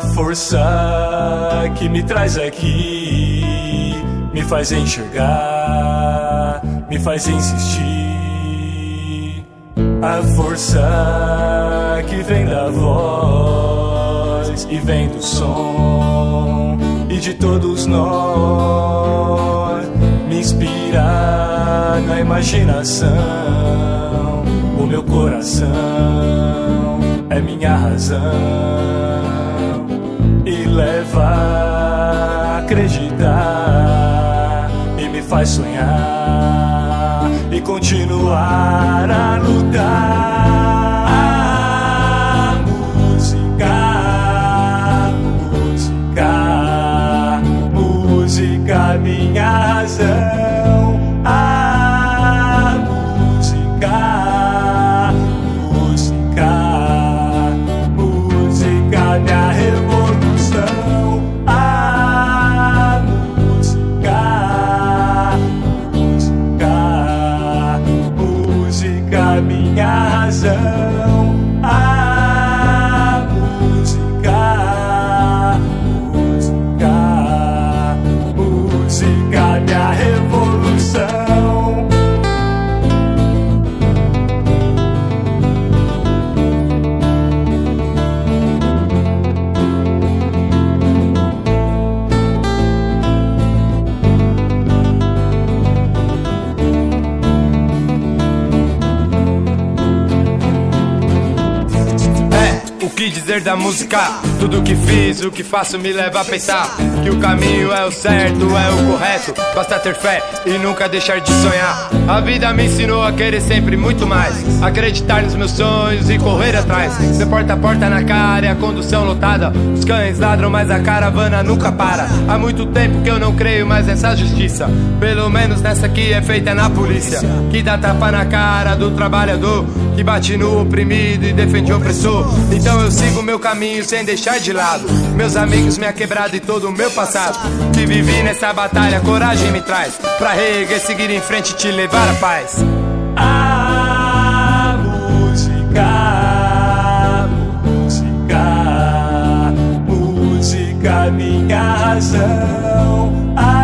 força que me traz aqui me faz enxergar, me faz insistir. A força que vem da voz e vem do som e de todos nós me inspira na imaginação. O meu coração é minha razão leva a acreditar e me faz sonhar e continuar a lutar. A música, música, música, minha razão. Música, minha revolução. O que dizer da música? Tudo que fiz, o que faço me leva a pensar que o caminho é o certo, é o correto. Basta ter fé e nunca deixar de sonhar. A vida me ensinou a querer sempre muito mais, acreditar nos meus sonhos e correr atrás. De porta a porta na cara e a condução lotada. Os cães ladram, mas a caravana nunca para. Há muito tempo que eu não creio mais nessa justiça. Pelo menos nessa que é feita na polícia, que dá tapa na cara do trabalhador, que bate no oprimido e defende o opressor. Eu sigo meu caminho sem deixar de lado meus amigos, minha quebrada e todo o meu passado. Que vivi nessa batalha, coragem me traz pra reerguer, seguir em frente e te levar à paz. A música, música, música, minha razão. A